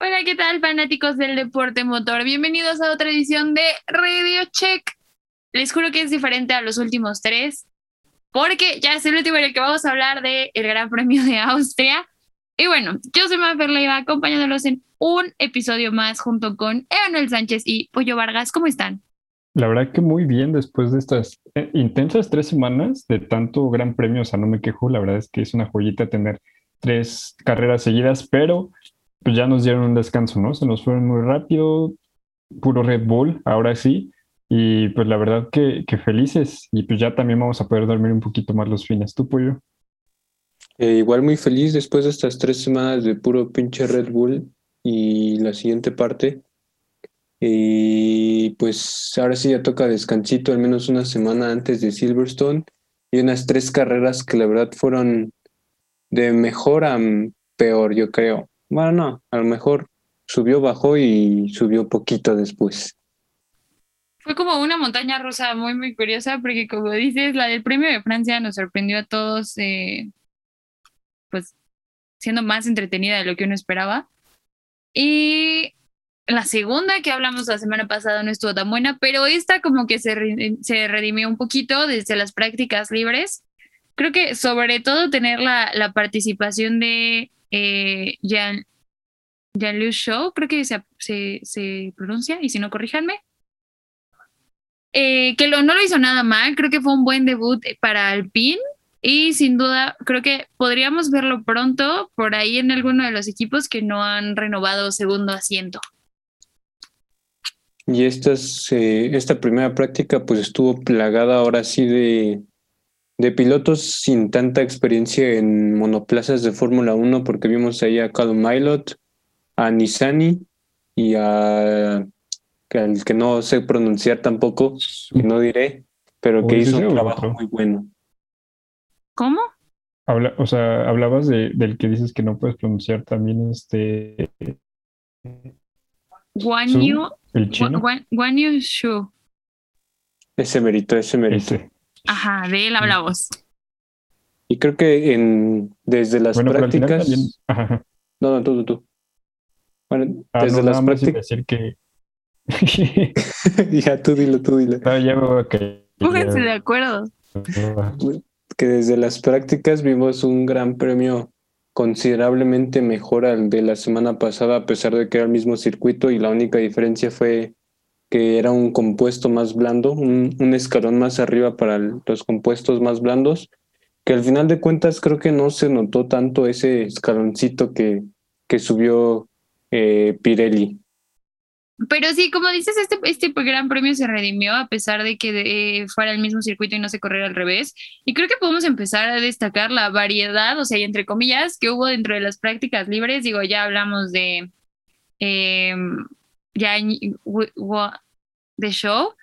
Hola, ¿qué tal fanáticos del deporte motor? Bienvenidos a otra edición de Radio Check. Les juro que es diferente a los últimos tres, porque ya es el último en el que vamos a hablar del Gran Premio de Austria. Y bueno, yo soy Mafer Leiva, acompañándolos en un episodio más junto con Emanuel Sánchez y Pollo Vargas. ¿Cómo están? La verdad que muy bien después de estas eh, intensas tres semanas de tanto gran premio, o sea, no me quejo, la verdad es que es una joyita tener tres carreras seguidas, pero pues ya nos dieron un descanso, ¿no? Se nos fueron muy rápido, puro Red Bull, ahora sí, y pues la verdad que, que felices, y pues ya también vamos a poder dormir un poquito más los fines. ¿Tú, Pollo? Eh, igual muy feliz después de estas tres semanas de puro pinche Red Bull y la siguiente parte. Y pues ahora sí ya toca descansito, al menos una semana antes de Silverstone y unas tres carreras que la verdad fueron de mejor a peor, yo creo. Bueno, no, a lo mejor subió, bajó y subió poquito después. Fue como una montaña rusa muy, muy curiosa, porque como dices, la del premio de Francia nos sorprendió a todos, eh, pues siendo más entretenida de lo que uno esperaba. Y la segunda que hablamos la semana pasada no estuvo tan buena, pero esta como que se, se redimió un poquito desde las prácticas libres. Creo que sobre todo tener la, participación de eh, Jean, Jean-Luc Show, creo que se, pronuncia, y si no, corríjanme. Eh, que no lo hizo nada mal, creo que fue un buen debut para Alpine y sin duda creo que podríamos verlo pronto por ahí en alguno de los equipos que no han renovado segundo asiento. Y estas, eh, esta primera práctica pues estuvo plagada ahora sí de, de pilotos sin tanta experiencia en monoplazas de Fórmula 1 porque vimos ahí a Callum Milot, a Nisani y a al que no sé pronunciar tampoco, que no diré, pero que hizo un trabajo muy bueno. ¿Cómo? Habla, o sea, hablabas de, del que dices que no puedes pronunciar también este. Guan Yu. El chino. Guan Yu Shu. Ese mérito, ese mérito. Ese. Ajá, de él hablamos. Y creo que en, desde las Bueno, prácticas. también. Ajá. No, no, tú, tú, tú. Bueno, Ah, desde no, las prácticas. decir que. ya, tú dilo, tú dilo. No, ya me voy a caer. Pónganse de acuerdo. que desde las prácticas vimos un gran premio considerablemente mejor al de la semana pasada, a pesar de que era el mismo circuito y la única diferencia fue que era un compuesto más blando, un, escalón más arriba para los compuestos más blandos, que al final de cuentas creo que no se notó tanto ese escaloncito que, que subió eh, Pirelli. Pero sí, como dices, este, este gran premio se redimió a pesar de que eh, fuera el mismo circuito y no se corriera al revés. Y creo que podemos empezar a destacar la variedad, o sea, entre comillas, que hubo dentro de las prácticas libres. Digo, ya hablamos de eh, ya de show.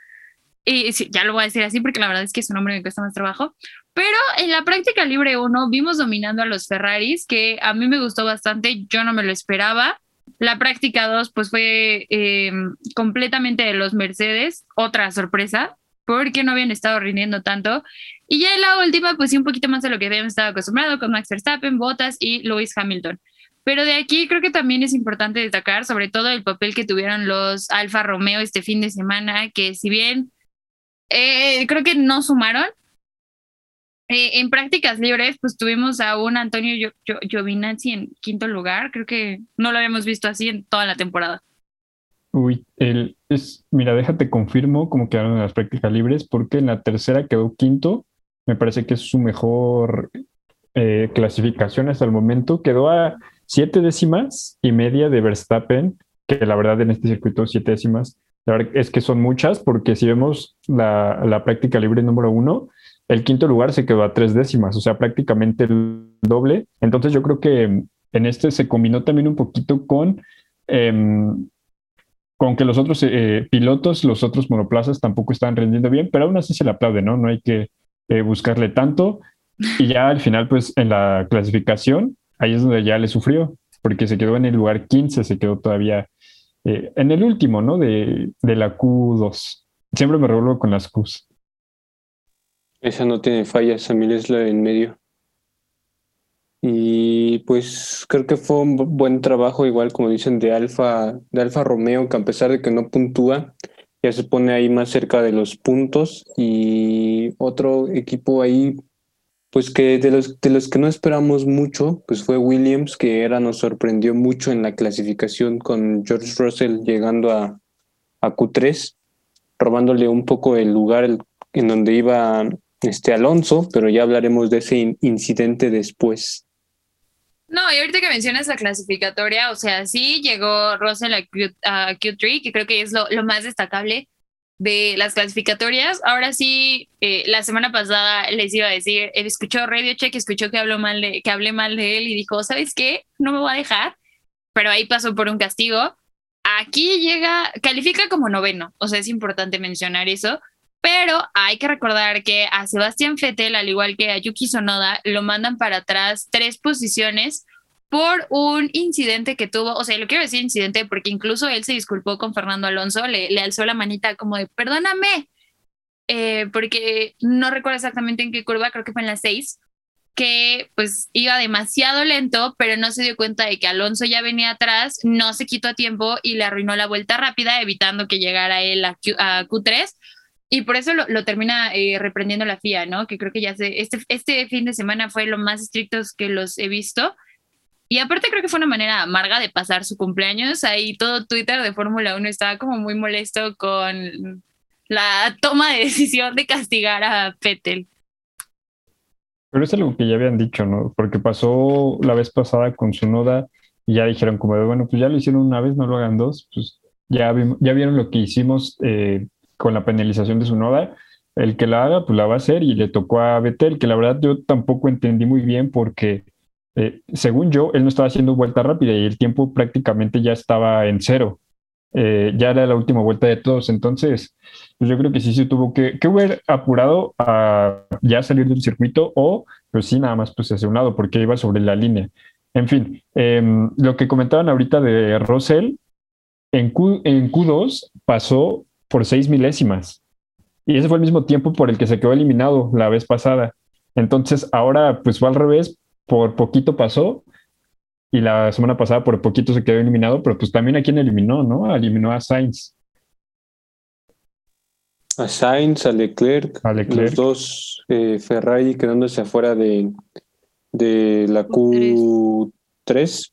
Y sí, ya lo voy a decir así porque la verdad es que su nombre me cuesta más trabajo. Pero en la práctica libre 1 vimos dominando a los Ferraris, que a mí me gustó bastante, yo no me lo esperaba. La práctica 2 pues fue eh, completamente de los Mercedes, otra sorpresa, porque no habían estado rindiendo tanto. Y ya en la última pues sí un poquito más de lo que habíamos estado acostumbrados con Max Verstappen, Bottas y Lewis Hamilton. Pero de aquí creo que también es importante destacar sobre todo el papel que tuvieron los Alfa Romeo este fin de semana, que si bien eh, creo que no sumaron, eh, en prácticas libres, pues tuvimos a un Antonio Gio Giovinazzi en quinto lugar. Creo que no lo habíamos visto así en toda la temporada. Uy, el, es, mira, déjate confirmo cómo quedaron en las prácticas libres, porque en la tercera quedó quinto. Me parece que es su mejor eh, clasificación hasta el momento. Quedó a siete décimas y media de Verstappen, que la verdad en este circuito siete décimas, la verdad es que son muchas, porque si vemos la, la práctica libre número uno, el quinto lugar se quedó a tres décimas, o sea, prácticamente el doble. Entonces yo creo que en este se combinó también un poquito con, eh, con que los otros eh, pilotos, los otros monoplazas tampoco están rendiendo bien, pero aún así se le aplaude, ¿no? No hay que eh, buscarle tanto. Y ya al final, pues en la clasificación, ahí es donde ya le sufrió, porque se quedó en el lugar 15, se quedó todavía eh, en el último, ¿no? De, de la Q2. Siempre me revuelvo con las Qs. Esa no tiene fallas, Samir es la en medio. Y pues creo que fue un buen trabajo, igual como dicen, de Alfa, de Alfa Romeo, que a pesar de que no puntúa, ya se pone ahí más cerca de los puntos. Y otro equipo ahí, pues que de los, de los que no esperamos mucho, pues fue Williams, que era, nos sorprendió mucho en la clasificación con George Russell llegando a, a Q3, robándole un poco el lugar en donde iba este Alonso, pero ya hablaremos de ese incidente después. No, y ahorita que mencionas la clasificatoria, o sea, sí llegó Russell a, Q, 3 que creo que es lo, más destacable de las clasificatorias. Ahora sí, eh, la semana pasada les iba a decir, escuchó Radio Check, escuchó que, habló mal de, que hablé mal de él y dijo, ¿sabes qué? No me voy a dejar, pero ahí pasó por un castigo. Aquí llega, califica como noveno, o sea, es importante mencionar eso. Pero hay que recordar que a Sebastián Vettel, al igual que a Yuki Sonoda, lo mandan para atrás tres posiciones por un incidente que tuvo, o sea, lo quiero decir incidente porque incluso él se disculpó con Fernando Alonso, le, le alzó la manita como de, perdóname, eh, porque no recuerdo exactamente en qué curva, creo que fue en la seis, que pues iba demasiado lento, pero no se dio cuenta de que Alonso ya venía atrás, no se quitó a tiempo y le arruinó la vuelta rápida, evitando que llegara él a, Q, a Q3 y por eso lo, termina eh, reprendiendo la FIA, ¿no? Que creo que ya sé, este, este fin de semana fue lo más estrictos que los he visto. Y aparte creo que fue una manera amarga de pasar su cumpleaños. Ahí todo Twitter de Fórmula 1 estaba como muy molesto con la toma de decisión de castigar a Vettel. Pero es algo que ya habían dicho, ¿no? Porque pasó la vez pasada con su noda y ya dijeron como de, bueno, pues ya lo hicieron una vez, no lo hagan dos, pues ya, ya vieron lo que hicimos eh, con la penalización de su noda, el que la haga, pues la va a hacer y le tocó a Betel, que la verdad yo tampoco entendí muy bien porque, eh, según yo, él no estaba haciendo vuelta rápida y el tiempo prácticamente ya estaba en cero. Eh, ya era la última vuelta de todos, entonces pues yo creo que sí se tuvo que, que haber apurado a ya salir del circuito o pues sí, nada más pues hacia un lado porque iba sobre la línea. En fin, em, lo que comentaban ahorita de Russell, en, Q, en Q2 pasó por seis milésimas. Y ese fue el mismo tiempo por el que se quedó eliminado la vez pasada. Entonces ahora pues fue al revés, por poquito pasó y la semana pasada por poquito se quedó eliminado, pero pues también a quien eliminó, ¿no? Eliminó a Sainz. A Sainz, a Leclerc, a Leclerc. los dos eh, Ferrari quedándose afuera de, de la Q3,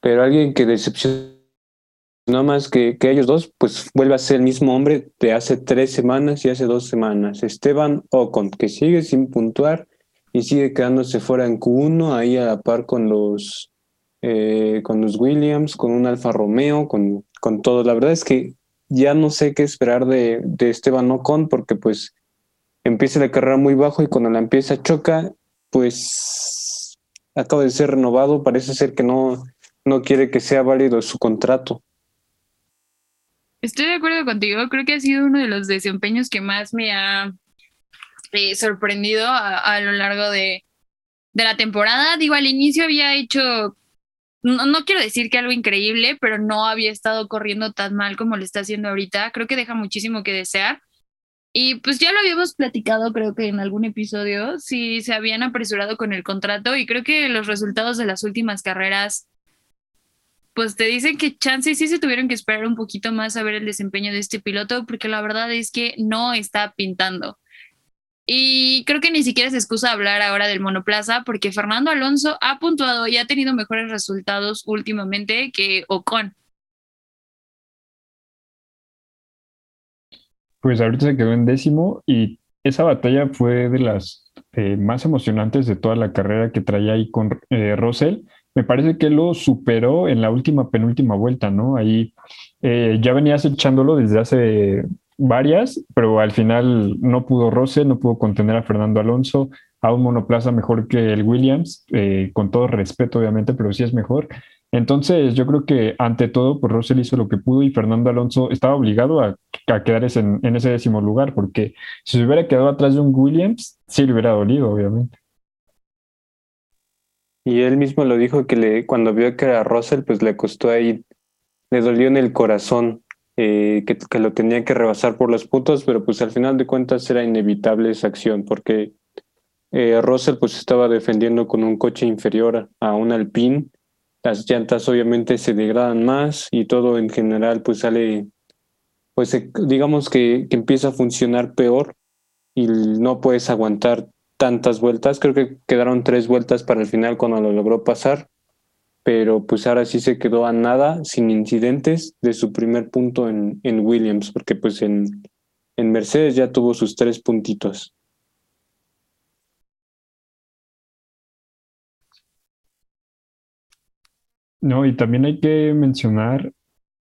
pero alguien que decepcionó Nada más que, que ellos dos, pues vuelve a ser el mismo hombre de hace tres semanas y hace dos semanas. Esteban Ocon, que sigue sin puntuar y sigue quedándose fuera en Q1, ahí a la par con los, eh, con los Williams, con un Alfa Romeo, con, con todo. La verdad es que ya no sé qué esperar de, de Esteban Ocon, porque pues empieza la carrera muy bajo y cuando la empieza choca, pues acaba de ser renovado, parece ser que no, no quiere que sea válido su contrato. Estoy de acuerdo contigo, creo que ha sido uno de los desempeños que más me ha eh, sorprendido a, lo largo de, de, la temporada. Digo, al inicio había hecho, no, no, quiero decir que algo increíble, pero no había estado corriendo tan mal como lo está haciendo ahorita. Creo que deja muchísimo que desear. Y pues ya lo habíamos platicado, creo que en algún episodio, si se habían apresurado con el contrato y creo que los resultados de las últimas carreras pues te dicen que chances sí se tuvieron que esperar un poquito más a ver el desempeño de este piloto, porque la verdad es que no está pintando. Y creo que ni siquiera se excusa hablar ahora del monoplaza, porque Fernando Alonso ha puntuado y ha tenido mejores resultados últimamente que Ocon. Pues ahorita se quedó en décimo y esa batalla fue de las eh, más emocionantes de toda la carrera que traía ahí con eh, Russell me parece que lo superó en la última penúltima vuelta, ¿no? Ahí eh, ya venías echándolo desde hace varias, pero al final no pudo Rose, no pudo contener a Fernando Alonso, a un monoplaza mejor que el Williams, eh, con todo respeto obviamente, pero sí es mejor. Entonces yo creo que ante todo, pues Russell hizo lo que pudo y Fernando Alonso estaba obligado a, a quedar en, ese décimo lugar, porque si se hubiera quedado atrás de un Williams, sí le hubiera dolido, obviamente. Y él mismo lo dijo que le, cuando vio que era Russell, pues le costó ahí, le dolió en el corazón eh, que, lo tenía que rebasar por los puntos, pero pues al final de cuentas era inevitable esa acción, porque eh, Russell pues estaba defendiendo con un coche inferior a un Alpine. Las llantas obviamente se degradan más y todo en general pues sale, pues digamos que, que empieza a funcionar peor y no puedes aguantar tantas vueltas. Creo que quedaron tres vueltas para el final cuando lo logró pasar, pero pues ahora sí se quedó a nada, sin incidentes, de su primer punto en, en Williams, porque pues en, en Mercedes ya tuvo sus tres puntitos. No, y también hay que mencionar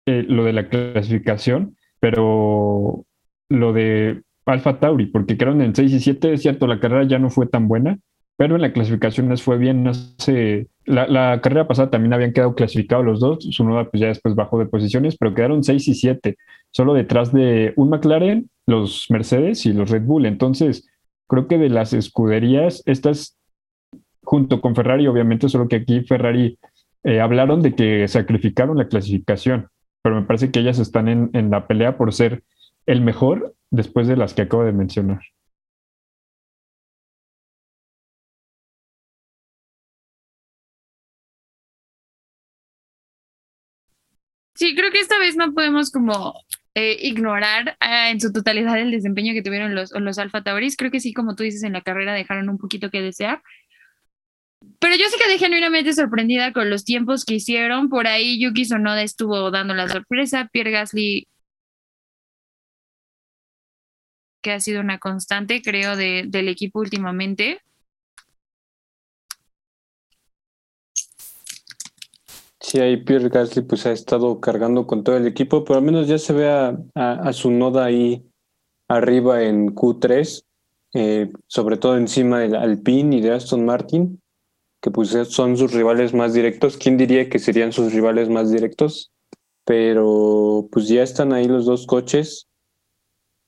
eh, lo de la clasificación, pero lo de Alfa Tauri, porque quedaron en 6 y 7, es cierto, la carrera ya no fue tan buena, pero en la clasificación les fue bien. No sé, la, carrera pasada también habían quedado clasificados los dos, su nueva pues ya después bajó de posiciones, pero quedaron 6 y 7, solo detrás de un McLaren, los Mercedes y los Red Bull. Entonces, creo que de las escuderías, estas junto con Ferrari, obviamente, solo que aquí Ferrari eh, hablaron de que sacrificaron la clasificación, pero me parece que ellas están en, en la pelea por ser el mejor después de las que acabo de mencionar. Sí, creo que esta vez no podemos como eh, ignorar ah, en su totalidad el desempeño que tuvieron los, los Alfa Tauris. Creo que sí, como tú dices, en la carrera dejaron un poquito que desear. Pero yo sí quedé genuinamente sorprendida con los tiempos que hicieron. Por ahí Yuki Sonoda estuvo dando la sorpresa. Pierre Gasly, que ha sido una constante, creo, de, del equipo últimamente. Sí, ahí Pierre Gasly pues ha estado cargando con todo el equipo, pero al menos ya se ve a, su noda ahí arriba en Q3, eh, sobre todo encima del Alpine y de Aston Martin que pues son sus rivales más directos. ¿Quién diría que serían sus rivales más directos? Pero pues ya están ahí los dos coches,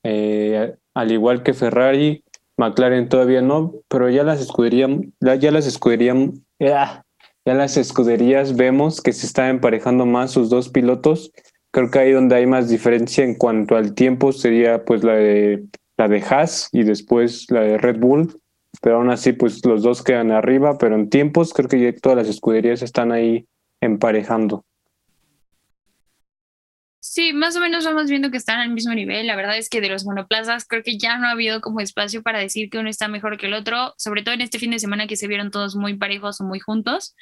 eh, al igual que Ferrari, McLaren todavía no, pero ya las escuderías, ya las escuderías, ya, ya las escuderías vemos que se están emparejando más sus dos pilotos. Creo que ahí donde hay más diferencia en cuanto al tiempo sería pues la de la de Haas y después la de Red Bull pero aún así, pues los dos quedan arriba, pero en tiempos creo que ya todas las escuderías están ahí emparejando. Sí, más o menos vamos viendo que están al mismo nivel. La verdad es que de los monoplazas creo que ya no ha habido como espacio para decir que uno está mejor que el otro, sobre todo en este fin de semana que se vieron todos muy parejos o muy juntos.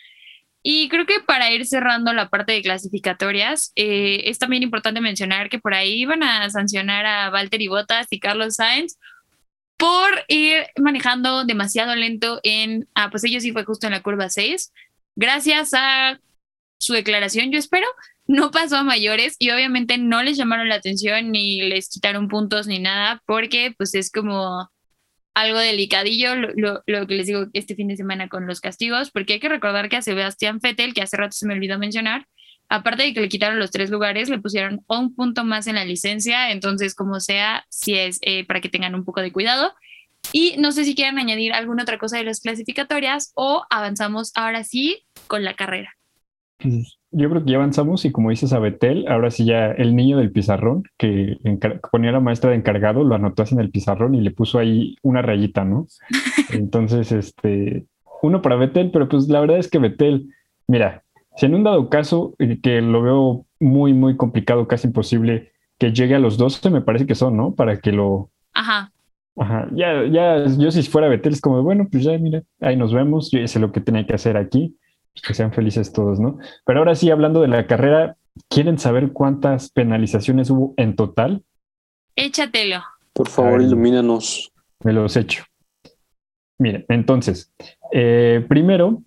Y creo que para ir cerrando la parte de clasificatorias, eh, es también importante mencionar que por ahí iban a sancionar a Valtteri Bottas y Carlos Sainz por ir manejando demasiado lento en, ah, pues ellos sí fue justo en la curva 6. Gracias a su declaración, yo espero, no pasó a mayores y obviamente no les llamaron la atención ni les quitaron puntos ni nada porque pues es como algo delicadillo lo, lo, que les digo este fin de semana con los castigos, porque hay que recordar que a Sebastián Fettel, que hace rato se me olvidó mencionar, aparte de que le quitaron los tres lugares, le pusieron un punto más en la licencia, entonces como sea, si es eh, para que tengan un poco de cuidado. Y no sé si quieren añadir alguna otra cosa de las clasificatorias o avanzamos ahora sí con la carrera. Yo creo que ya avanzamos y como dices a Betel, ahora sí ya el niño del pizarrón que ponía a la maestra de encargado, lo anotó así en el pizarrón y le puso ahí una rayita, ¿no? Entonces, este, uno para Betel, pero pues la verdad es que Betel, mira, si en un dado caso, eh, que lo veo muy, muy complicado, casi imposible, que llegue a los 12, me parece que son, ¿no? Para que lo... Ajá. Ajá, ya, ya, yo si fuera Betel es como, bueno, pues ya, mira, ahí nos vemos, yo hice lo que tenía que hacer aquí, que sean felices todos, ¿no? Pero ahora sí, hablando de la carrera, ¿quieren saber cuántas penalizaciones hubo en total? Échatelo. Por favor, ilumínanos. Me los echo. Miren, entonces, eh, primero,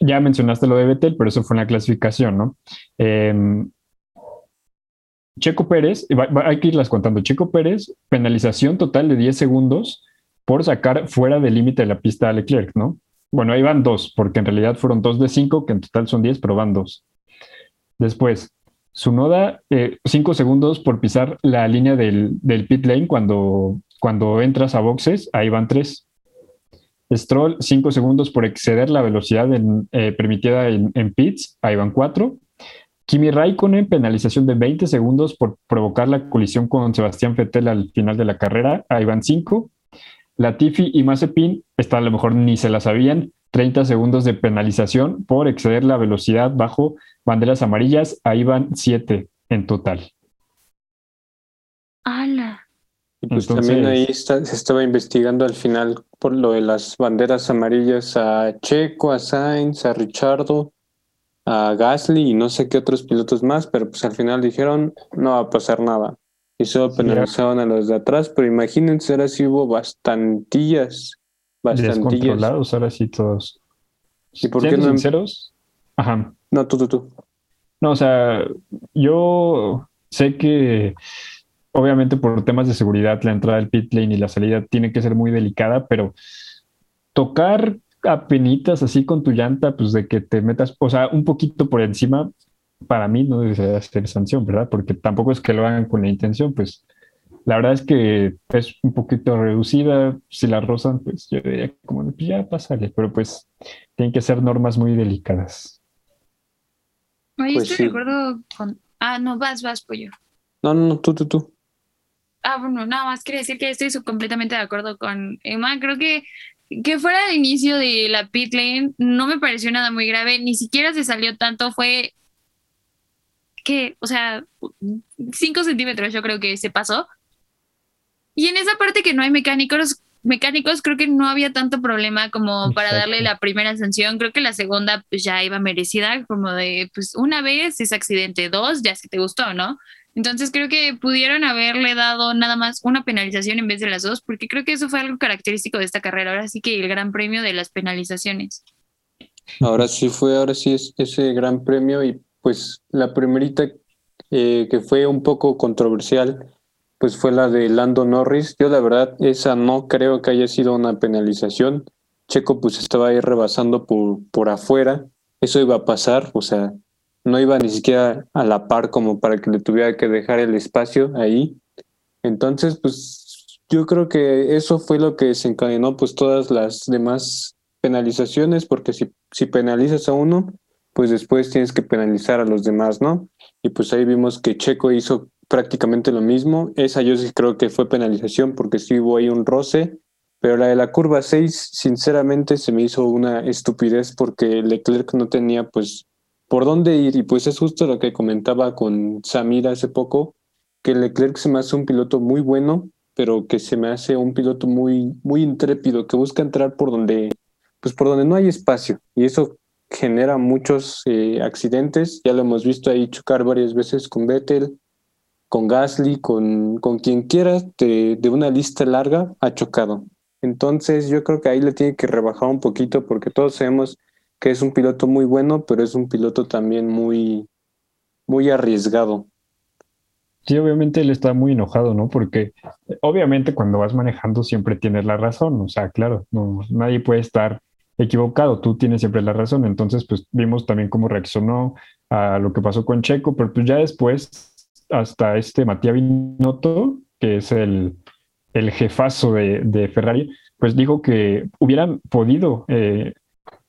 ya mencionaste lo de Betel, pero eso fue una clasificación, ¿no? Em, Checo Pérez, hay que irlas contando. Checo Pérez, penalización total de 10 segundos por sacar fuera del límite de la pista a Leclerc, ¿no? Bueno, ahí van dos, porque en realidad fueron dos de cinco, que en total son 10, pero van dos. Después, Sunoda, eh, cinco segundos por pisar la línea del, pit lane cuando, cuando entras a boxes, ahí van tres. Stroll, 5 segundos por exceder la velocidad eh, permitida en, pits, ahí van 4. Kimi Raikkonen, penalización de 20 segundos por provocar la colisión con Sebastián Vettel al final de la carrera, ahí van 5. Latifi y Mazepin, esta a lo mejor ni se la sabían, 30 segundos de penalización por exceder la velocidad bajo banderas amarillas. Ahí van 7 en total. ¡Hala! Y pues también ahí se estaba investigando al final por lo de las banderas amarillas a Checo, a Sainz, a Richardo, a Gasly y no sé qué otros pilotos más, pero pues al final dijeron no va a pasar nada. Y solo penalizaron a los de atrás, pero imagínense, ahora sí hubo bastantillas, bastantillas. Descontrolados, ahora sí todos. ¿Y por qué no? sinceros? Ajá. No, tú, tú, tú. No, o sea, yo sé que obviamente por temas de seguridad la entrada del pit lane y la salida tiene que ser muy delicada, pero tocar a penitas así con tu llanta, pues de que te metas, o sea, un poquito por encima, para mí no debe ser sanción, ¿verdad? Porque tampoco es que lo hagan con la intención, pues la verdad es que es un poquito reducida, si la rozan, pues yo diría como, pues ya pásale, pero pues tienen que ser normas muy delicadas. Oye, pues estoy de acuerdo con... Ah, no, vas, vas, pollo. No, no, no, tú, tú, tú. Ah, bueno, nada más quiero decir que estoy completamente de acuerdo con Emma. Creo que que fuera el inicio de la pit lane no me pareció nada muy grave, ni siquiera se salió tanto, fue que, o sea, 5 centímetros yo creo que se pasó. Y en esa parte que no hay mecánicos, mecánicos creo que no había tanto problema como para darle la primera sanción, creo que la segunda pues ya iba merecida, como de, pues una vez es accidente, dos, ya si te gustó, ¿no? Entonces creo que pudieron haberle dado nada más una penalización en vez de las dos, porque creo que eso fue algo característico de esta carrera. Ahora sí que el gran premio de las penalizaciones. Ahora sí fue, ahora sí es ese gran premio y pues la primerita eh, que fue un poco controversial, pues fue la de Lando Norris. Yo la verdad esa no creo que haya sido una penalización. Checo pues estaba ahí rebasando por, por afuera. Eso iba a pasar, o sea, no iba ni siquiera a la par como para que le tuviera que dejar el espacio ahí. Entonces, pues yo creo que eso fue lo que desencadenó pues todas las demás penalizaciones, porque si, si penalizas a uno, pues después tienes que penalizar a los demás, ¿no? Y pues ahí vimos que Checo hizo prácticamente lo mismo. Esa yo sí creo que fue penalización porque sí hubo ahí un roce, pero la de la curva 6, sinceramente, se me hizo una estupidez porque Leclerc no tenía pues por dónde ir. Y pues es justo lo que comentaba con Samir hace poco, que Leclerc se me hace un piloto muy bueno, pero que se me hace un piloto muy, muy intrépido, que busca entrar por donde, pues por donde no hay espacio. Y eso genera muchos eh, accidentes. Ya lo hemos visto ahí chocar varias veces con Vettel, con Gasly, con, con quien quiera de, de una lista larga, ha chocado. Entonces yo creo que ahí le tiene que rebajar un poquito porque todos sabemos que es un piloto muy bueno, pero es un piloto también muy, muy arriesgado. Sí, obviamente él está muy enojado, ¿no? Porque obviamente cuando vas manejando siempre tienes la razón, o sea, claro, no, nadie puede estar equivocado, tú tienes siempre la razón, entonces pues vimos también cómo reaccionó a lo que pasó con Checo, pero pues ya después hasta este Matías Binotto, que es el, el jefazo de, Ferrari, pues dijo que hubieran podido eh,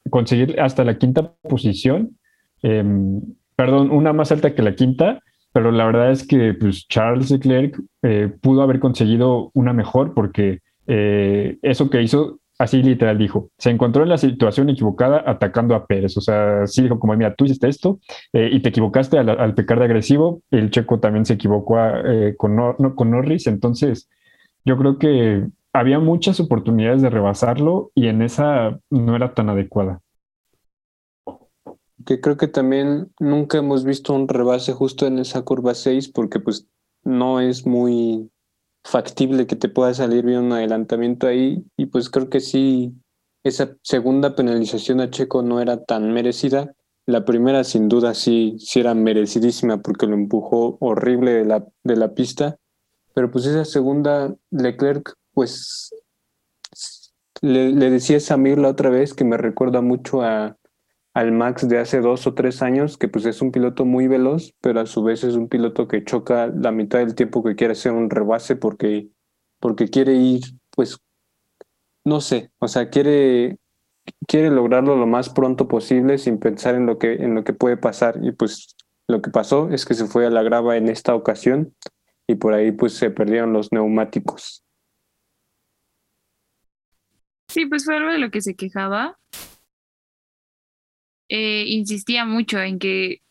conseguir hasta la quinta posición, em, perdón, una más alta que la quinta, pero la verdad es que pues, Charles Leclerc eh, pudo haber conseguido una mejor porque eh, eso que hizo, así literal dijo, se encontró en la situación equivocada atacando a Pérez, o sea, sí dijo como, mira, tú hiciste esto eh, y te equivocaste al, pecar de agresivo, el checo también se equivocó con, con Norris, entonces yo creo que había muchas oportunidades de rebasarlo y en esa no era tan adecuada. Que creo que también nunca hemos visto un rebase justo en esa curva 6 porque pues no es muy factible que te pueda salir bien un adelantamiento ahí y pues creo que sí, esa segunda penalización a Checo no era tan merecida. La primera sin duda sí, sí era merecidísima porque lo empujó horrible de la, de la pista, pero pues esa segunda Leclerc pues le, decía a Samir la otra vez que me recuerda mucho a, al Max de hace dos o tres años, que pues es un piloto muy veloz, pero a su vez es un piloto que choca la mitad del tiempo que quiere hacer un rebase porque, porque quiere ir, pues, no sé, o sea, quiere, quiere lograrlo lo más pronto posible sin pensar en lo que, en lo que puede pasar. Y pues lo que pasó es que se fue a la grava en esta ocasión y por ahí pues se perdieron los neumáticos. Sí, pues fue algo de lo que se quejaba. Eh, insistía mucho en que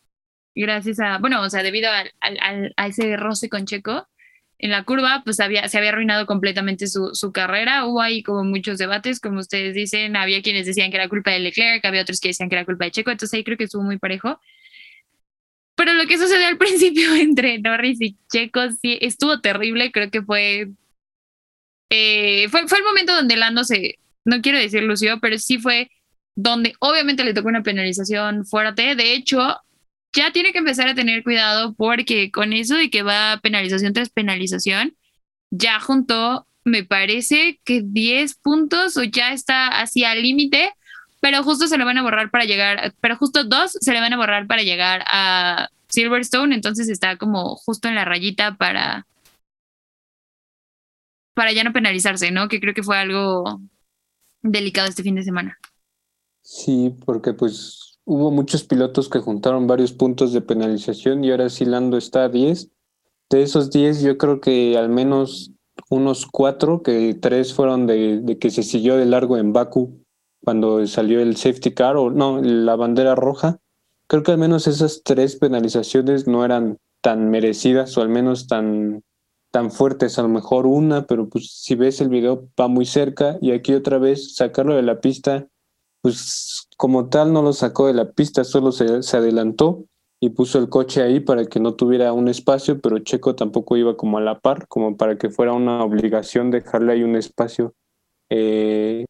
gracias a, bueno, o sea, debido al, al, a ese roce con Checo, en la curva, pues había, se había arruinado completamente su, su, carrera. Hubo ahí como muchos debates, como ustedes dicen, había quienes decían que era culpa de Leclerc, había otros que decían que era culpa de Checo, entonces ahí creo que estuvo muy parejo. Pero lo que sucedió al principio entre Norris y Checo sí estuvo terrible, creo que fue, eh, fue, fue el momento donde Lando se, no quiero decir lució, pero sí fue donde obviamente le tocó una penalización fuerte. De hecho, ya tiene que empezar a tener cuidado porque con eso de que va penalización tras penalización, ya juntó, me parece que 10 puntos o ya está hacia el límite, pero justo se le van a borrar para llegar, pero justo dos se le van a borrar para llegar a Silverstone, entonces está como justo en la rayita para para ya no penalizarse, ¿no? Que creo que fue algo delicado este fin de semana. Sí, porque pues hubo muchos pilotos que juntaron varios puntos de penalización y ahora sí Lando está a 10. De esos 10 yo creo que al menos unos cuatro, que tres fueron de, de, que se siguió de largo en Baku cuando salió el safety car o no, la bandera roja. Creo que al menos esas tres penalizaciones no eran tan merecidas o al menos tan, tan fuertes. A lo mejor una, pero pues si ves el video va muy cerca y aquí otra vez sacarlo de la pista pues como tal no lo sacó de la pista, solo se, adelantó y puso el coche ahí para que no tuviera un espacio, pero Checo tampoco iba como a la par, como para que fuera una obligación dejarle ahí un espacio eh,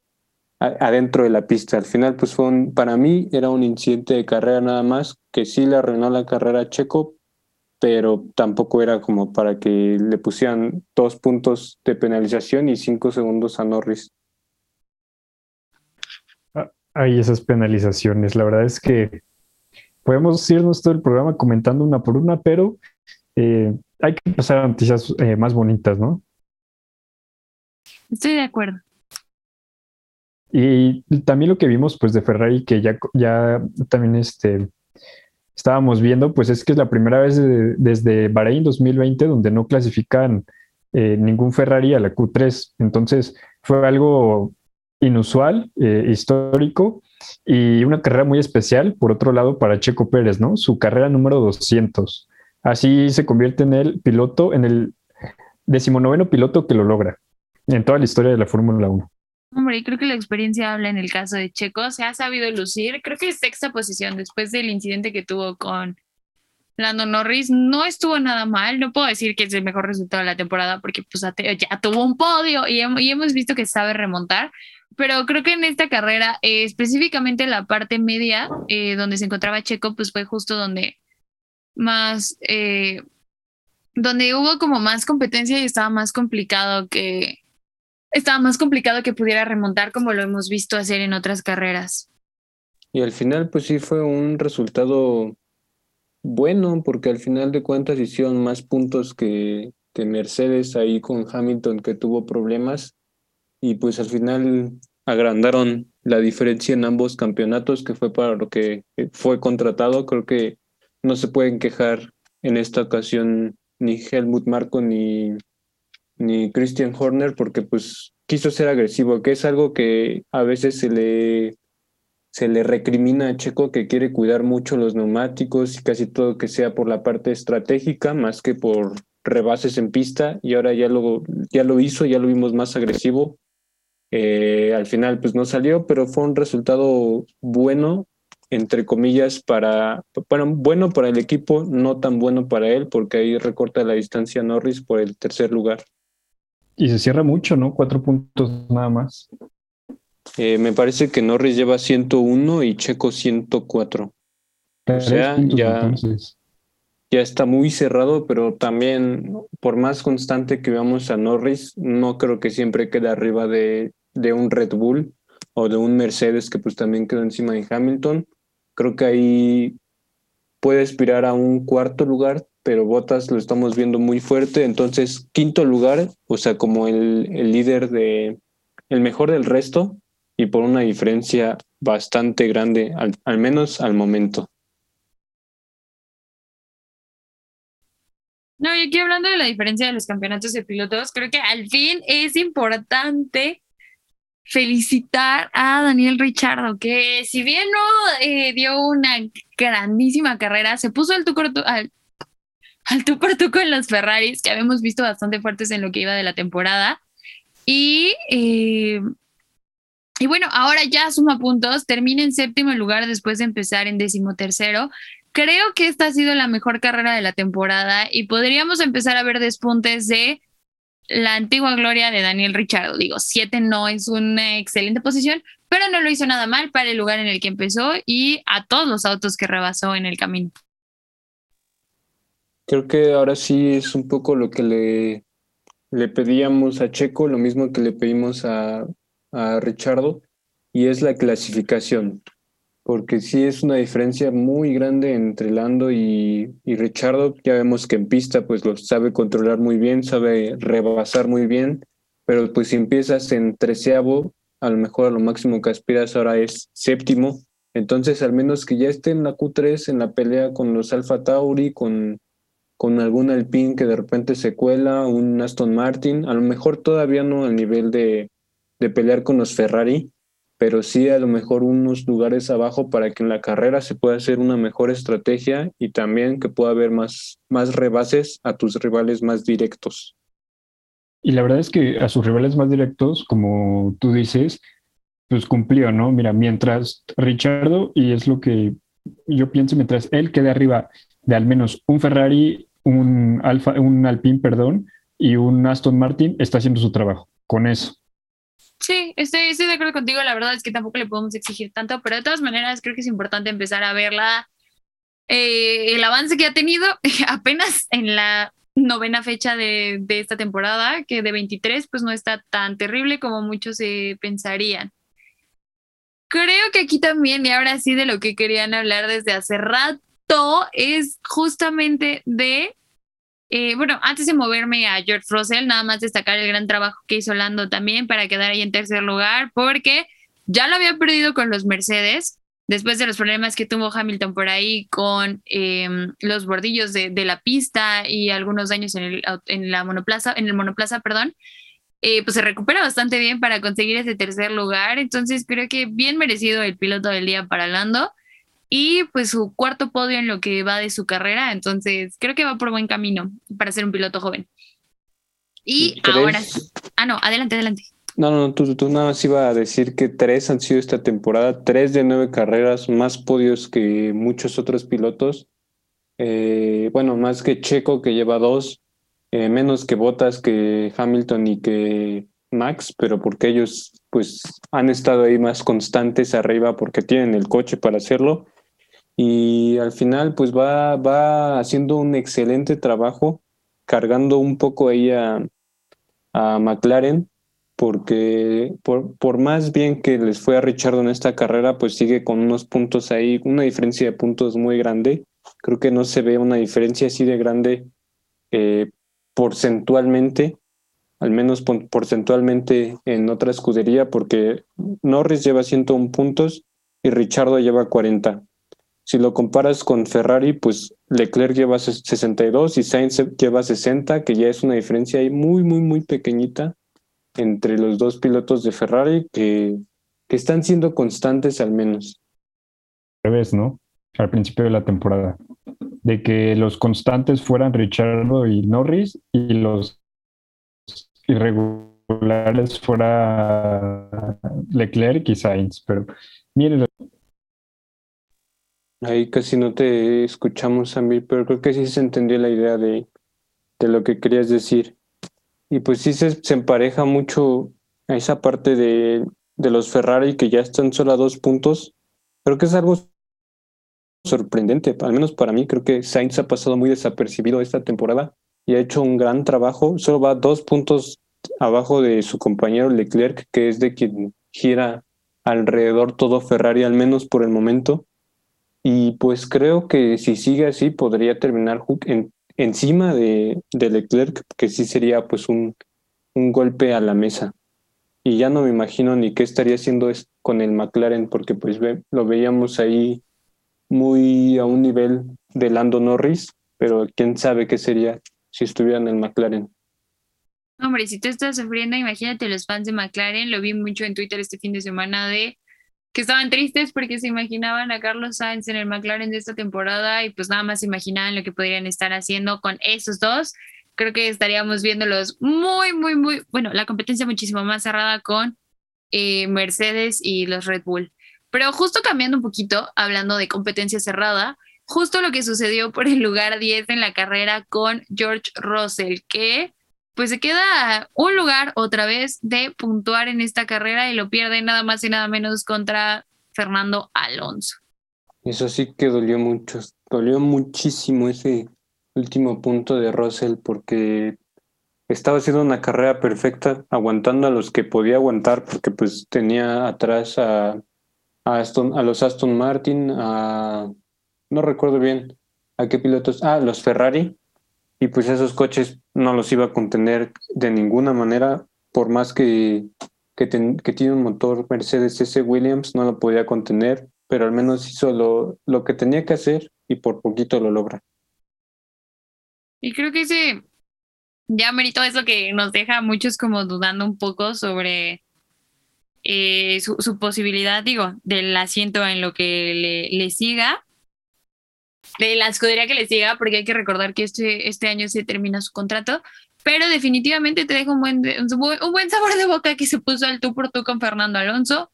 adentro de la pista. Al final, pues fue un, para mí era un incidente de carrera nada más, que sí le arruinó la carrera a Checo, pero tampoco era como para que le pusieran dos puntos de penalización y cinco segundos a Norris hay esas penalizaciones. La verdad es que podemos irnos todo el programa comentando una por una, pero eh, hay que pasar a noticias eh, más bonitas, ¿no? Estoy de acuerdo. Y también lo que vimos pues de Ferrari, que ya, ya también este, estábamos viendo, pues es que es la primera vez desde Bahrein 2020 donde no clasifican eh, ningún Ferrari a la Q3. Entonces fue algo inusual, eh, histórico y una carrera muy especial, por otro lado, para Checo Pérez, ¿no? Su carrera número 200. Así se convierte en el piloto, en el decimonoveno piloto que lo logra en toda la historia de la Fórmula 1. Hombre, creo que la experiencia habla en el caso de Checo. Se ha sabido lucir. Creo que es sexta posición después del incidente que tuvo con Lando Norris. No estuvo nada mal. No puedo decir que es el mejor resultado de la temporada porque pues, ya tuvo un podio y, hemos visto que sabe remontar pero creo que en esta carrera, eh, específicamente la parte media, eh, donde se encontraba Checo, pues fue justo donde más, eh, donde hubo como más competencia y estaba más complicado que, estaba más complicado que pudiera remontar como lo hemos visto hacer en otras carreras. Y al final, pues sí fue un resultado bueno, porque al final de cuentas hicieron más puntos que, que Mercedes ahí con Hamilton, que tuvo problemas y pues al final agrandaron la diferencia en ambos campeonatos, que fue para lo que fue contratado. Creo que no se pueden quejar en esta ocasión ni Helmut Marko ni, ni Christian Horner, porque pues quiso ser agresivo, que es algo que a veces se le, se le recrimina a Checo, que quiere cuidar mucho los neumáticos y casi todo que sea por la parte estratégica, más que por rebases en pista, y ahora ya lo, ya lo hizo, ya lo vimos más agresivo eh, al final pues no salió, pero fue un resultado bueno, entre comillas, para, bueno, bueno para el equipo, no tan bueno para él, porque ahí recorta la distancia Norris por el tercer lugar. Y se cierra mucho, ¿no? Cuatro puntos nada más. Eh, me parece que Norris lleva 101 y Checo 104. O sea, ya, ya está muy cerrado, pero también por más constante que veamos a Norris, no creo que siempre quede arriba de, de un Red Bull o de un Mercedes que pues también quedó encima de Hamilton. Creo que ahí puede aspirar a un cuarto lugar, pero Bottas lo estamos viendo muy fuerte. Entonces, quinto lugar, o sea, como el, el líder de, el mejor del resto y por una diferencia bastante grande, al, al menos al momento. No, y aquí hablando de la diferencia de los campeonatos de pilotos, creo que al fin es importante felicitar a Daniel Richardo, que si bien no eh, dio una grandísima carrera, se puso al tú al, al tú por tú con los Ferraris, que habíamos visto bastante fuertes en lo que iba de la temporada. Y, eh, y bueno, ahora ya suma puntos, termina en séptimo lugar después de empezar en decimotercero. Creo que esta ha sido la mejor carrera de la temporada y podríamos empezar a ver despuntes de la antigua gloria de Daniel Richard. Digo, siete no es una excelente posición, pero no lo hizo nada mal para el lugar en el que empezó y a todos los autos que rebasó en el camino. Creo que ahora sí es un poco lo que le, le pedíamos a Checo, lo mismo que le pedimos a, a Richardo, y es la clasificación porque sí es una diferencia muy grande entre Lando y, Richardo. Ya vemos que en pista pues lo sabe controlar muy bien, sabe rebasar muy bien, pero pues si empiezas en treceavo, a lo mejor a lo máximo que aspiras ahora es séptimo. Entonces, al menos que ya esté en la Q3, en la pelea con los Alfa Tauri, con, con algún Alpine que de repente se cuela, un Aston Martin, a lo mejor todavía no al nivel de, de pelear con los Ferrari, pero sí a lo mejor unos lugares abajo para que en la carrera se pueda hacer una mejor estrategia y también que pueda haber más, más rebases a tus rivales más directos. Y la verdad es que a sus rivales más directos, como tú dices, pues cumplió, ¿no? Mira, mientras Richardo, y es lo que yo pienso, mientras él quede arriba de al menos un Ferrari, un Alfa, un Alpine, perdón, y un Aston Martin, está haciendo su trabajo. Con eso. Sí, estoy, estoy de acuerdo contigo. La verdad es que tampoco le podemos exigir tanto, pero de todas maneras creo que es importante empezar a verla. Eh, el avance que ha tenido apenas en la novena fecha de, de, esta temporada, que de 23 pues no está tan terrible como muchos se pensarían. Creo que aquí también, y ahora sí de lo que querían hablar desde hace rato, es justamente de eh, bueno, antes de moverme a George Russell, nada más destacar el gran trabajo que hizo Lando también para quedar ahí en tercer lugar, porque ya lo había perdido con los Mercedes, después de los problemas que tuvo Hamilton por ahí con em, los bordillos de, la pista y algunos daños en, el, la monoplaza, en el monoplaza, perdón. Eh, pues se recupera bastante bien para conseguir ese tercer lugar. Entonces creo que bien merecido el piloto del día para Lando y pues su cuarto podio en lo que va de su carrera, entonces creo que va por buen camino para ser un piloto joven. Y ahora, ah, no, adelante, adelante. No, no, tú, tú nada más iba a decir que tres han sido esta temporada, tres de nueve carreras, más podios que muchos otros pilotos. Eh, bueno, más que Checo, que lleva dos, eh, menos que Botas, que Hamilton y que Max, pero porque ellos pues han estado ahí más constantes arriba porque tienen el coche para hacerlo y al final pues va, va haciendo un excelente trabajo, cargando un poco ahí a, a McLaren, porque por, por, más bien que les fue a Richard en esta carrera, pues sigue con unos puntos ahí, una diferencia de puntos muy grande. Creo que no se ve una diferencia así de grande eh, porcentualmente, al menos porcentualmente en otra escudería, porque Norris lleva 101 puntos y Richardo lleva 40. Si lo comparas con Ferrari, pues Leclerc lleva 62 y Sainz lleva 60, que ya es una diferencia ahí muy, muy, muy pequeñita entre los dos pilotos de Ferrari que, que están siendo constantes al menos. Al revés, ¿no? Al principio de la temporada. De que los constantes fueran Richardo y Norris y los irregulares fuera Leclerc y Sainz. Pero miren, Ahí casi no te escuchamos, Samir, pero creo que sí se entendió la idea de, de lo que querías decir. Y pues sí se, se empareja mucho a esa parte de, de los Ferrari que ya están solo a dos puntos. Creo que es algo sorprendente, al menos para mí. Creo que Sainz ha pasado muy desapercibido esta temporada y ha hecho un gran trabajo. Solo va dos puntos abajo de su compañero Leclerc, que es de quien gira alrededor todo Ferrari, al menos por el momento. Y pues creo que si sigue así podría terminar en, encima de, de, Leclerc, que sí sería pues un, un golpe a la mesa. Y ya no me imagino ni qué estaría haciendo con el McLaren, porque pues ve, lo veíamos ahí muy a un nivel de Lando Norris, pero quién sabe qué sería si estuviera en el McLaren. Hombre, si tú estás sufriendo, imagínate los fans de McLaren, lo vi mucho en Twitter este fin de semana de que estaban tristes porque se imaginaban a Carlos Sainz en el McLaren de esta temporada y pues nada más imaginaban lo que podrían estar haciendo con esos dos. Creo que estaríamos viéndolos muy, muy, muy, bueno, la competencia muchísimo más cerrada con eh, Mercedes y los Red Bull. Pero justo cambiando un poquito, hablando de competencia cerrada, justo lo que sucedió por el lugar 10 en la carrera con George Russell, que pues se queda un lugar otra vez de puntuar en esta carrera y lo pierde nada más y nada menos contra Fernando Alonso. Eso sí que dolió mucho, dolió muchísimo ese último punto de Russell porque estaba haciendo una carrera perfecta, aguantando a los que podía aguantar porque pues tenía atrás a, a, Aston, a los Aston Martin, a no recuerdo bien a qué pilotos, ah, los Ferrari, y pues esos coches no los iba a contener de ninguna manera, por más que, que, tiene un motor Mercedes S. Williams, no lo podía contener, pero al menos hizo lo, lo que tenía que hacer y por poquito lo logra. Y creo que ese ya merito eso que nos deja a muchos como dudando un poco sobre eh, su, su, posibilidad, digo, del asiento en lo que le, le siga de la escudería que le siga, porque hay que recordar que este, este año se termina su contrato, pero definitivamente te deja un buen, un buen sabor de boca que se puso al tú por tú con Fernando Alonso.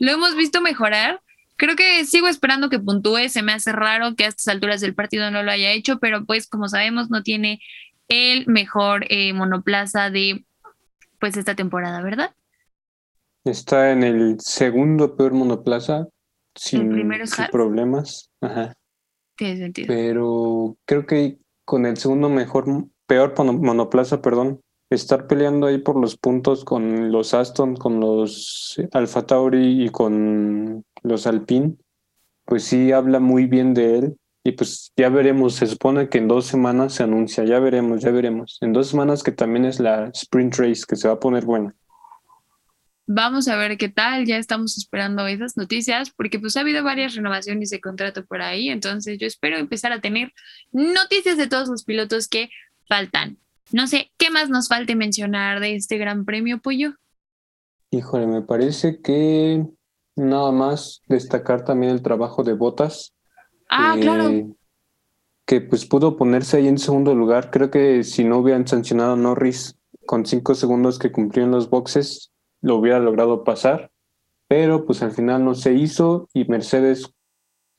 Lo hemos visto mejorar. Creo que sigo esperando que puntúe. Se me hace raro que a estas alturas del partido no lo haya hecho, pero pues como sabemos no tiene el mejor eh, monoplaza de pues esta temporada, ¿verdad? Está en el segundo peor monoplaza sin, sin problemas. Ajá. Pero creo que con el segundo mejor, peor monoplaza, perdón, estar peleando ahí por los puntos con los Aston, con los Alfa Tauri y con los Alpine, pues sí habla muy bien de él. Y pues ya veremos, se supone que en dos semanas se anuncia, ya veremos, ya veremos. En dos semanas que también es la sprint race, que se va a poner buena. Vamos a ver qué tal, ya estamos esperando esas noticias porque pues ha habido varias renovaciones de contrato por ahí, entonces yo espero empezar a tener noticias de todos los pilotos que faltan. No sé, ¿qué más nos falte mencionar de este Gran Premio Pollo? Híjole, me parece que nada más destacar también el trabajo de Botas. Ah, claro. Que pues pudo ponerse ahí en segundo lugar. Creo que si no hubieran sancionado a Norris con cinco segundos que cumplió en los boxes, lo hubiera logrado pasar, pero pues al final no se hizo y Mercedes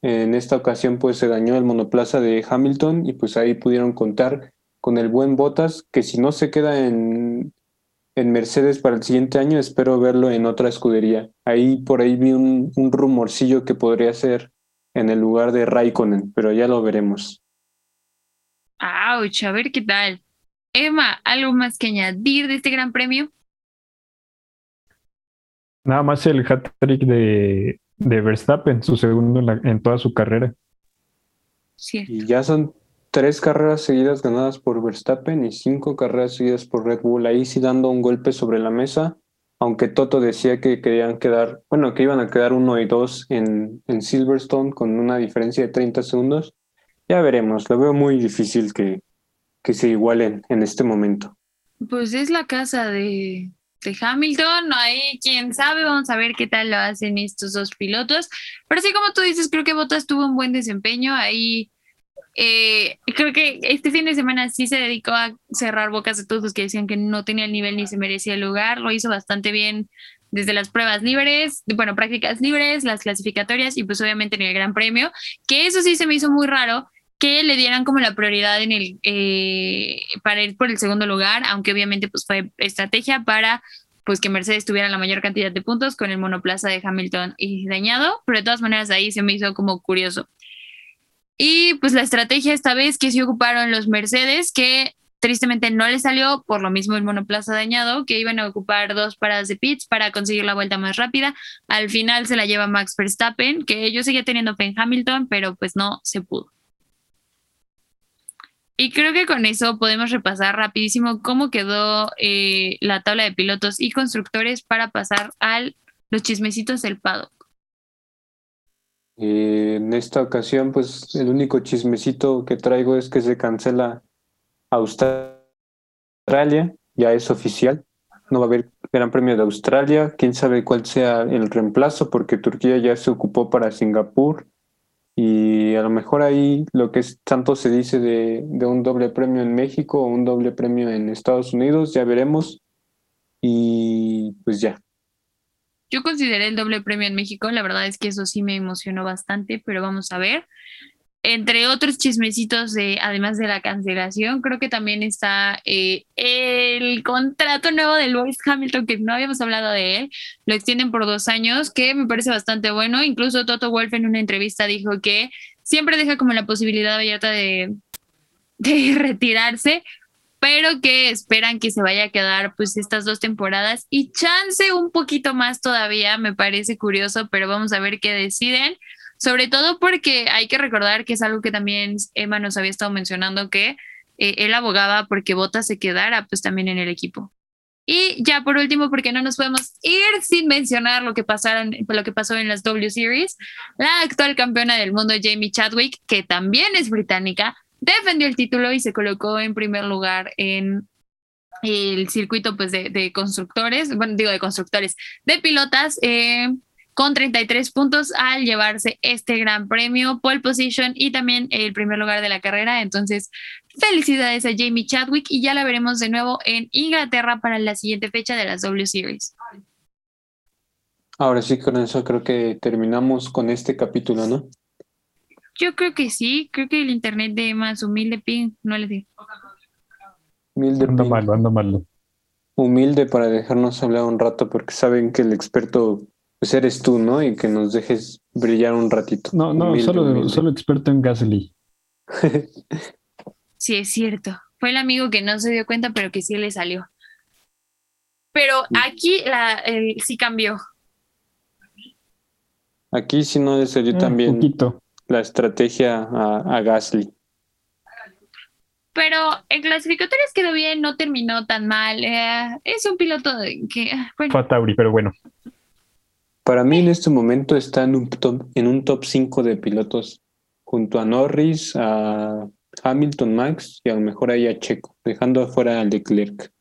en esta ocasión pues se dañó el monoplaza de Hamilton y pues ahí pudieron contar con el buen Bottas, que si no se queda en, en Mercedes para el siguiente año, espero verlo en otra escudería. Ahí por ahí vi un, rumorcillo que podría ser en el lugar de Raikkonen, pero ya lo veremos. A ver qué tal. Emma, ¿algo más que añadir de este gran premio? Nada más el hat-trick de, de, Verstappen, su segundo en, toda su carrera. Sí. Y ya son tres carreras seguidas ganadas por Verstappen y cinco carreras seguidas por Red Bull. Ahí sí dando un golpe sobre la mesa, aunque Toto decía que querían quedar, bueno, que iban a quedar uno y dos en, en Silverstone con una diferencia de 30 segundos. Ya veremos, lo veo muy difícil que, que se igualen en este momento. Pues es la casa de, de Hamilton, ahí quién sabe, vamos a ver qué tal lo hacen estos dos pilotos. Pero sí, como tú dices, creo que Bottas tuvo un buen desempeño ahí. Eh, creo que este fin de semana sí se dedicó a cerrar bocas de todos los que decían que no tenía el nivel ni se merecía el lugar. Lo hizo bastante bien desde las pruebas libres, bueno, prácticas libres, las clasificatorias y pues obviamente en el Gran Premio, que eso sí se me hizo muy raro que le dieran como la prioridad en el, eh, para ir por el segundo lugar, aunque obviamente pues fue estrategia para pues que Mercedes tuviera la mayor cantidad de puntos con el monoplaza de Hamilton y dañado, pero de todas maneras ahí se me hizo como curioso. Y pues la estrategia esta vez que se ocuparon los Mercedes, que tristemente no le salió por lo mismo el monoplaza dañado, que iban a ocupar dos paradas de pits para conseguir la vuelta más rápida. Al final se la lleva Max Verstappen, que yo seguía teniendo fe en Hamilton, pero pues no se pudo. Y creo que con eso podemos repasar rapidísimo cómo quedó eh, la tabla de pilotos y constructores para pasar a los chismecitos del paddock. Eh, en esta ocasión, pues el único chismecito que traigo es que se cancela Australia ya es oficial. No va a haber Gran Premio de Australia. Quién sabe cuál sea el reemplazo, porque Turquía ya se ocupó para Singapur. Y a lo mejor ahí lo que es, tanto se dice de, de un doble premio en México o un doble premio en Estados Unidos, ya veremos. Y pues ya. Yo consideré el doble premio en México, la verdad es que eso sí me emocionó bastante, pero vamos a ver. Entre otros chismecitos de, además de la cancelación, creo que también está eh, el contrato nuevo de Lewis Hamilton, que no habíamos hablado de él, lo extienden por dos años, que me parece bastante bueno. Incluso Toto Wolf en una entrevista dijo que siempre deja como la posibilidad abierta de, de retirarse, pero que esperan que se vaya a quedar pues estas dos temporadas y chance un poquito más todavía, me parece curioso, pero vamos a ver qué deciden. Sobre todo porque hay que recordar que es algo que también Emma nos había estado mencionando, que eh, él abogaba porque Bota se quedara pues también en el equipo. Y ya por último, porque no nos podemos ir sin mencionar lo que, pasaron, lo que pasó en las W Series, la actual campeona del mundo, Jamie Chadwick, que también es británica, defendió el título y se colocó en primer lugar en el circuito pues, de, constructores, bueno, digo de constructores, de pilotas. Eh, con 33 puntos al llevarse este gran premio, pole position y también el primer lugar de la carrera. Entonces, felicidades a Jamie Chadwick y ya la veremos de nuevo en Inglaterra para la siguiente fecha de las W Series. Ahora sí, con eso creo que terminamos con este capítulo, ¿no? Yo creo que sí, creo que el internet de más humilde ping, no le digo. Humilde, ando malo, ando malo. Humilde para dejarnos hablar un rato porque saben que el experto pues eres tú, ¿no? Y que nos dejes brillar un ratito. No, no, solo, solo experto en Gasly. sí, es cierto. Fue el amigo que no se dio cuenta, pero que sí le salió. Pero aquí la, sí cambió. Aquí sí no le salió Un también poquito. la estrategia a, a Gasly. Pero en clasificatorias quedó bien, no terminó tan mal. eh, es un piloto que, ah, bueno, Fue a Tauri, pero bueno. Para mí en este momento está en un top, en un top 5 de pilotos junto a Norris, a Hamilton Max y a lo mejor ahí a Checo, dejando afuera a Leclerc.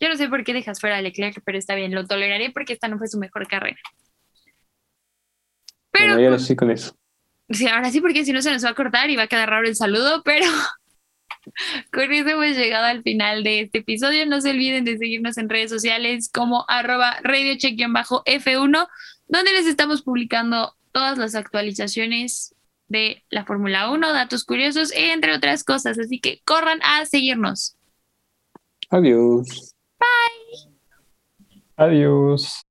yo no sé por qué dejas fuera a Leclerc, pero está bien, lo toleraré porque esta no fue su mejor carrera. Pero Bueno, ahora sí con eso. Sí, ahora sí, porque si no se nos va a cortar y va a quedar raro el saludo, pero con eso hemos llegado al final de este episodio. No se olviden de seguirnos en redes sociales como arroba radiocheck-f1, donde les estamos publicando todas las actualizaciones de la Fórmula 1, datos curiosos, entre otras cosas. Así que corran a seguirnos. Adiós. Adiós.